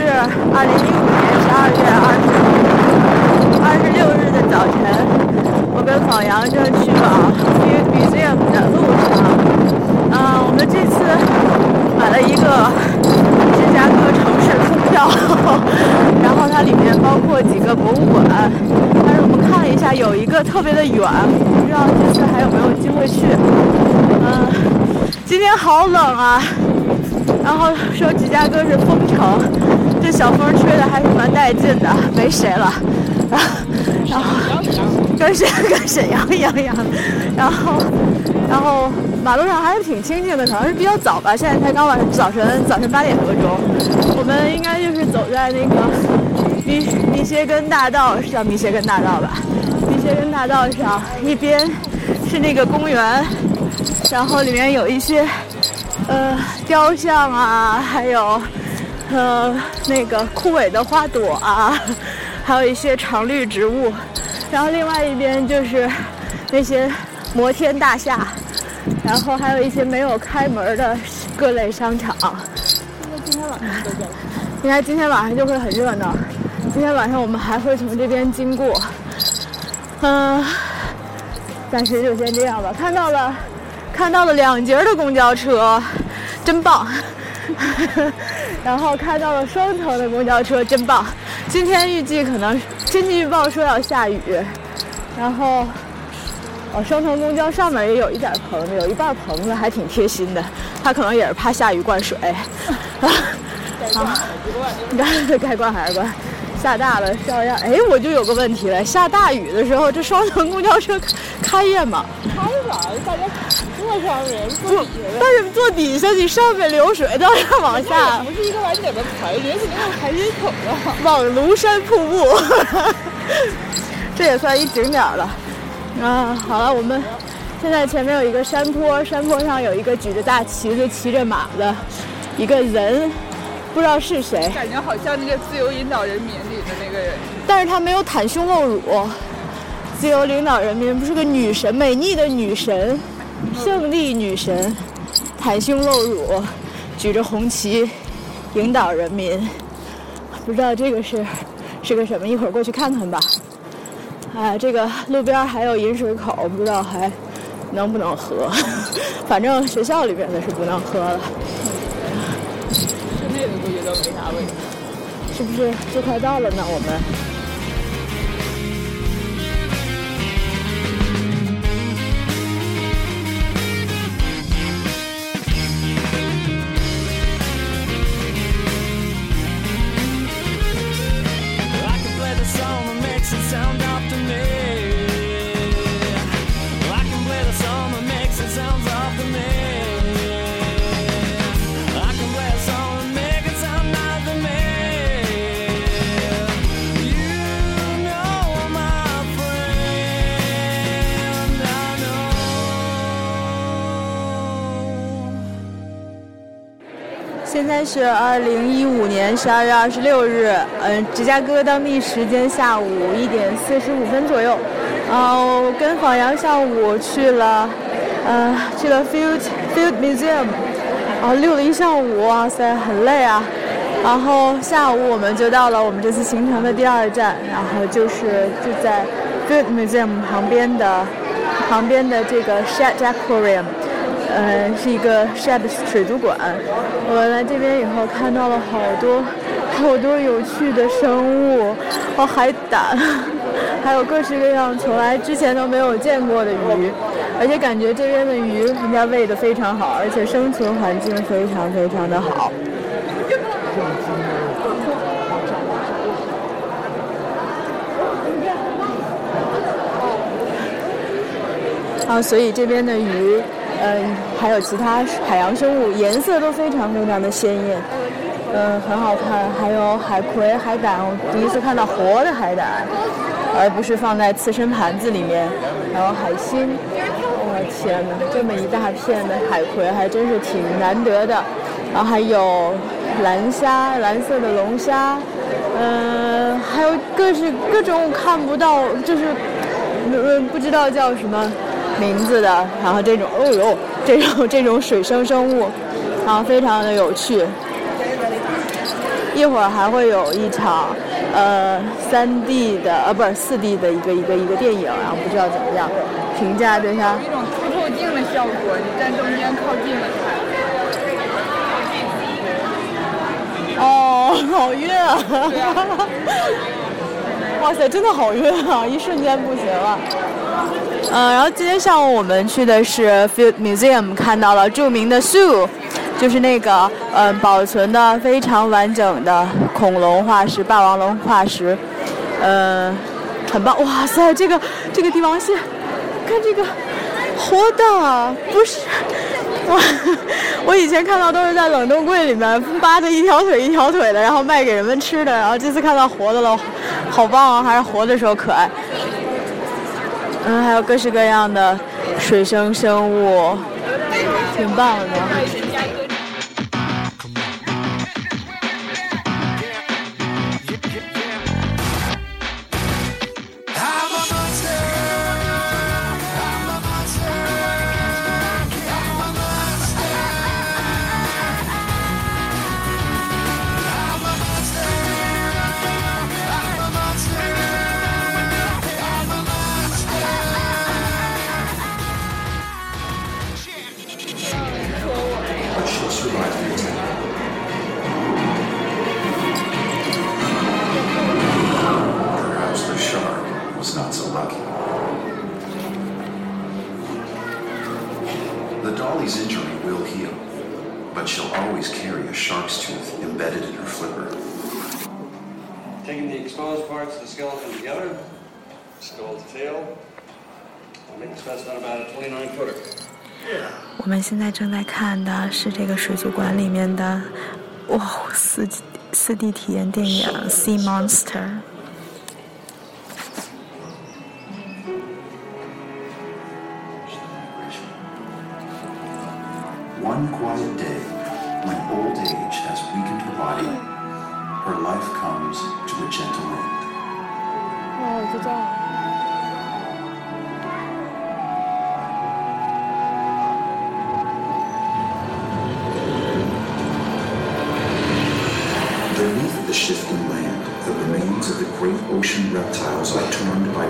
是二零一五年十二月二十六日的早晨，我跟访阳正去往 Museum 的路上。啊，我们这次买了一个芝加哥城市通票，然后它里面包括几个博物馆，但是我们看了一下，有一个特别的远，不知道这次还有没有机会去。嗯，今天好冷啊。然后说芝加哥是风城，这小风吹的还是蛮带劲的，没谁了。然后跟沈跟沈阳一样样，然后然后马路上还是挺清静的，可能是比较早吧，现在才刚晚早晨早晨八点多钟。我们应该就是走在那个密密歇根大道，是叫密歇根大道吧？密歇根大道上，一边是那个公园，然后里面有一些。呃，雕像啊，还有，呃，那个枯萎的花朵啊，还有一些常绿植物。然后另外一边就是那些摩天大厦，然后还有一些没有开门的各类商场。应该今天晚上就应该今天晚上就会很热闹。今天晚上我们还会从这边经过。嗯，暂时就先这样吧。看到了。看到了两节的公交车，真棒。然后看到了双层的公交车，真棒。今天预计可能天气预报说要下雨，然后哦，双层公交上面也有一点棚子，有一半棚子还挺贴心的。他可能也是怕下雨灌水。啊，该 该关还是关？下大了照样。哎，我就有个问题了，下大雨的时候，这双层公交车开业吗？开吧，大家。坐上面坐，但是坐底下，你上面流水，都要往下。不是一个完整的排，人肯定有排水口啊。往庐山瀑布，这也算一景点了。啊，好了，我们现在前面有一个山坡，山坡上有一个举着大旗子、骑着马的一个人，不知道是谁。感觉好像那个自由引导人民里的那个人，但是他没有袒胸露乳。自由领导人民不是个女神，美丽的女神。胜利女神，袒胸露乳，举着红旗，引导人民。不知道这个是是个什么，一会儿过去看看吧。哎，这个路边还有饮水口，不知道还能不能喝。反正学校里边的是不能喝了。室内的估计都没啥问题。是不是就快到了呢？我们。现在是二零一五年十二月二十六日，嗯，芝加哥当地时间下午一点四十五分左右，呃，跟访阳上午去了，呃，去了 Field Field Museum，啊，溜了一上午，哇塞，很累啊。然后下午我们就到了我们这次行程的第二站，然后就是就在 Field Museum 旁边的旁边的这个 Shedd Aquarium。呃，是一个 shed 水族馆。我来这边以后看到了好多 好多有趣的生物，哦，海胆，还有各式各样从来之前都没有见过的鱼，而且感觉这边的鱼人家喂的非常好，而且生存环境非常非常的好。啊，所以这边的鱼。嗯，还有其他海洋生物，颜色都非常非常的鲜艳，嗯，很好看。还有海葵、海胆，我第一次看到活的海胆，而不是放在刺身盘子里面。还有海星，我的天哪，这么一大片的海葵还真是挺难得的。然后还有蓝虾，蓝色的龙虾，嗯，还有各式各种看不到，就是嗯不知道叫什么。名字的，然后这种，哦呦，这种这种水生生物，然后非常的有趣。一会儿还会有一场呃三 D 的呃不是四 D 的一个一个一个电影，然后不知道怎么样，评价对它有一种凸透镜的效果，你站中间靠近了看。哦，好晕啊！哇塞，真的好晕啊！一瞬间不行了。嗯，然后今天上午我们去的是 Field Museum，看到了著名的 Zoo，就是那个呃保存的非常完整的恐龙化石、霸王龙化石，呃，很棒。哇塞，这个这个帝王蟹，看这个活的，不是我我以前看到都是在冷冻柜里面扒着一条腿一条腿的，然后卖给人们吃的，然后这次看到活的了，好棒啊！还是活的时候可爱。嗯，还有各式各样的水生生物，挺棒的。the exposed parts of the skeleton together, skull to tail, I'll make the specimen about a 29 footer. 我们现在正在看的是这个水族馆里面的哇四四 D 体验电影《Sea Monster》。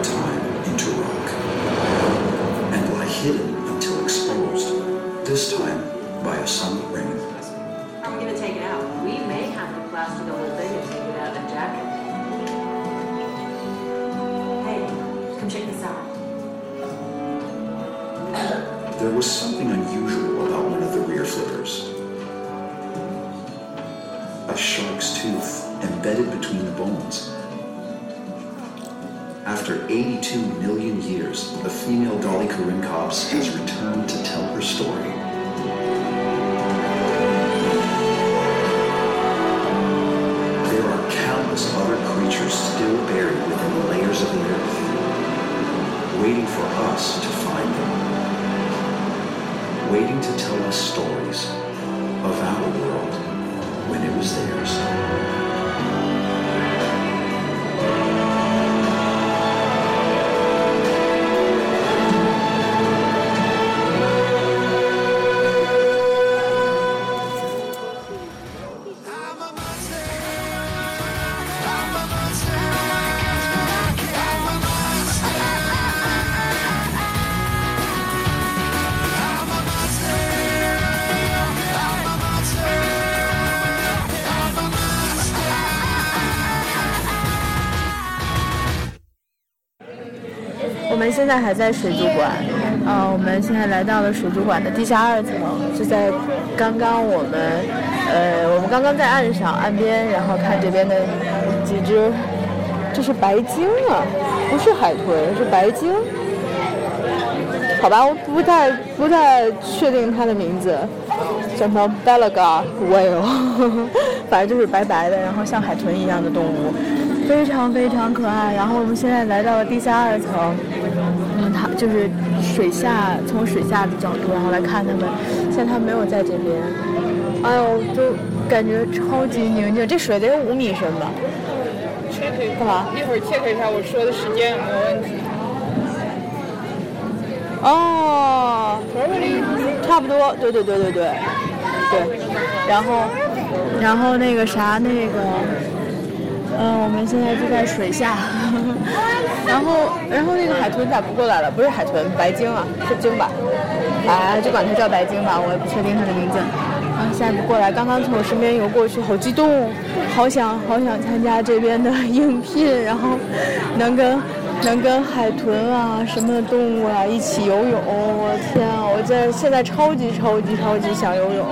Time into rock and lie hidden until exposed, this time by a rain. How are we gonna take it out? We may have to plaster the whole thing and take it out and jack it. Hey, come check this out. There was something unusual about one of the rear flippers. A shark's tooth embedded between the bones. After 82 million years, the female Dolly Corincops has returned to tell her story. There are countless other creatures still buried within the layers of the earth, waiting for us to find them waiting to tell us stories of our world 现在还在水族馆，呃，我们现在来到了水族馆的地下二层，就在刚刚我们，呃，我们刚刚在岸上岸边，然后看这边的几只，这是白鲸啊，不是海豚，是白鲸。好吧，我不太不太确定它的名字，叫什么 Belaga whale，反正就是白白的，然后像海豚一样的动物，非常非常可爱。然后我们现在来到了地下二层，嗯，它就是水下，从水下的角度，然后来看它们。现在它没有在这边，哎呦，就感觉超级宁静，这水得有五米深吧干嘛一会儿 check 一下我说的时间有没有问题。哦，差不多，对对对对对，对。然后然后那个啥，那个，嗯，我们现在就在水下，然后，然后那个海豚咋不过来了？不是海豚，白鲸啊，是鲸吧？啊，就管它叫白鲸吧，我也不确定它的名字。啊，现在不过来，刚刚从我身边游过去，好激动，好想好想参加这边的应聘，然后能跟 能跟海豚啊什么的动物啊一起游泳。我天啊，我这现在超级超级超级想游泳。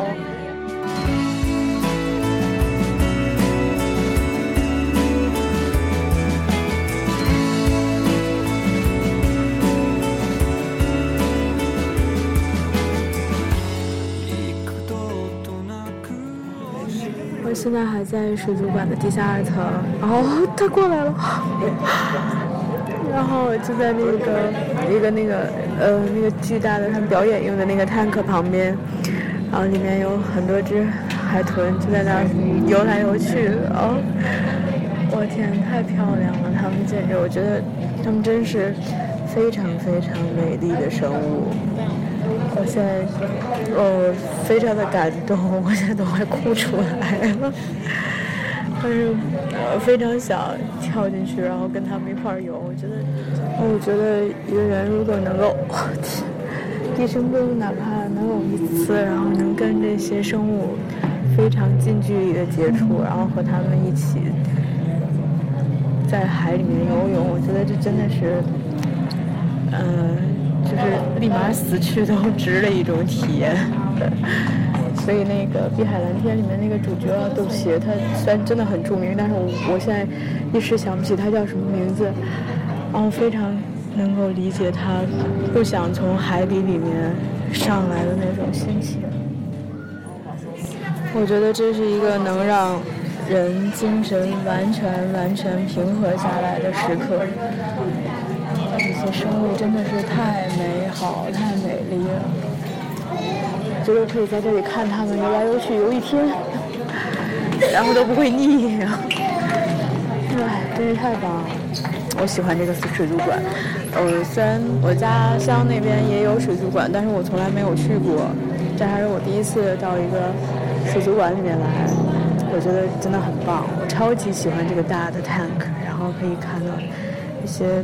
我现在还在水族馆的地下二层，然后 他过来了，然后就在那个一个那个呃那个巨大的他们表演用的那个 tank 旁边，然后里面有很多只海豚就在那儿游来游去，哦，我天，太漂亮了，它们简直，我觉得它们真是非常非常美丽的生物。我现在，呃，非常的感动，我现在都快哭出来了。但是，呃，非常想跳进去，然后跟他们一块儿游。我觉得，我觉得一个人如果能够，一生中哪怕能有一次，然后能跟这些生物非常近距离的接触，然后和他们一起在海里面游泳，我觉得这真的是，嗯。是立马死去都值的一种体验，所以那个《碧海蓝天》里面那个主角啊，窦协，他虽然真的很著名，但是我我现在一时想不起他叫什么名字，然后非常能够理解他不想从海底里面上来的那种心情。我觉得这是一个能让人精神完全完全平和下来的时刻。这生物真的是太美好、太美丽了，觉得可以在这里看它们游来游去游一天，然后都不会腻。哎，真是太棒了！我喜欢这个水族馆。呃，虽然我家乡那边也有水族馆，但是我从来没有去过。这还是我第一次到一个水族馆里面来，我觉得真的很棒。我超级喜欢这个大的 tank，然后可以看到一些。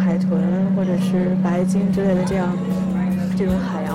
海豚或者是白鲸之类的这样这种海洋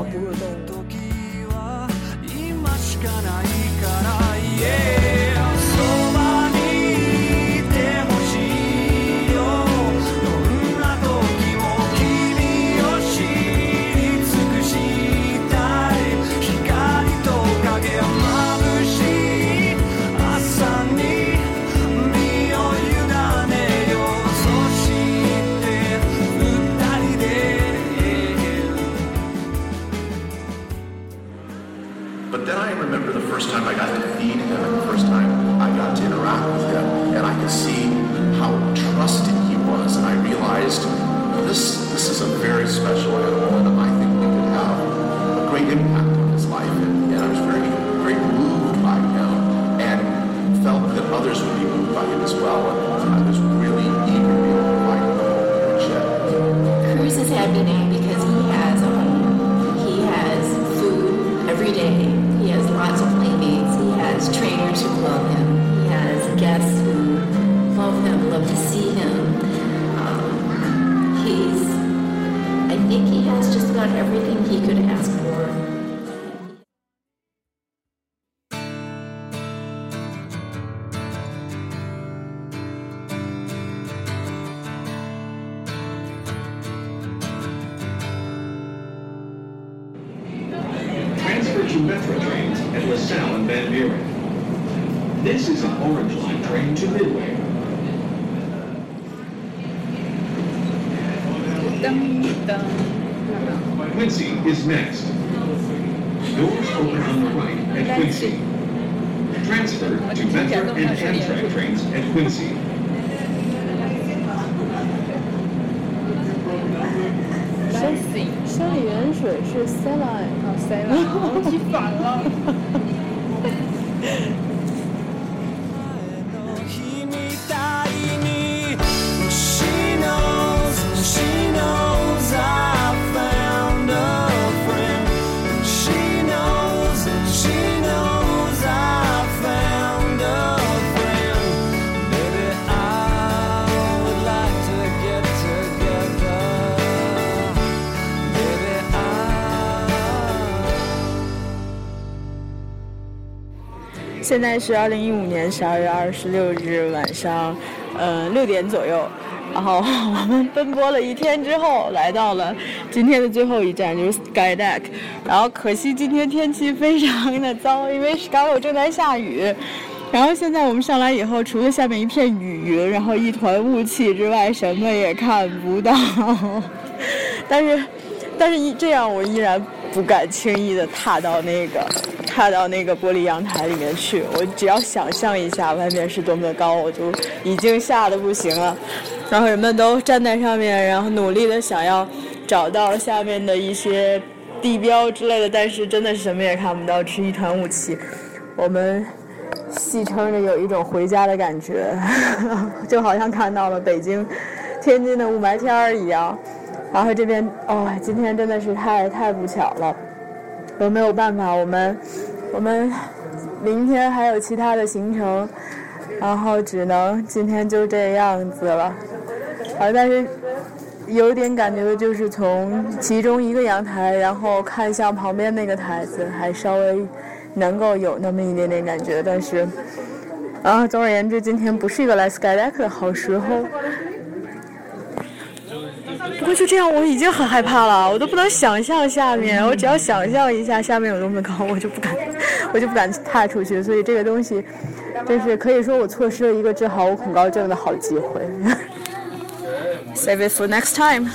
to Metro trains at LaSalle and Van Buren. This is an Orange Line train to Midway. Quincy is next. Doors open on the right at Quincy. Transfer to Metro and Amtrak trains at Quincy. 现在是二零一五年十二月二十六日晚上，呃六点左右。然后我们奔波了一天之后，来到了今天的最后一站，就是 Sky Deck。然后可惜今天天气非常的糟，因为 Sky 正在下雨。然后现在我们上来以后，除了下面一片雨云，然后一团雾气之外，什么也看不到。但是，但是，一这样我依然不敢轻易的踏到那个，踏到那个玻璃阳台里面去。我只要想象一下外面是多么的高，我就已经吓得不行了。然后人们都站在上面，然后努力的想要找到下面的一些地标之类的，但是真的是什么也看不到，只是一团雾气。我们戏称着有一种回家的感觉，就好像看到了北京、天津的雾霾天儿一样。然后这边，哦，今天真的是太太不巧了，都没有办法，我们我们明天还有其他的行程，然后只能今天就这样子了。啊，但是有点感觉的就是从其中一个阳台，然后看向旁边那个台子，还稍微能够有那么一点点感觉。但是，啊，总而言之，今天不是一个来 Skydeck 的好时候。不过就这样，我已经很害怕了，我都不能想象下面。我只要想象一下下面有多么高，我就不敢，我就不敢踏出去。所以这个东西，真是可以说我错失了一个治好我恐高症的好机会。Save it for next time.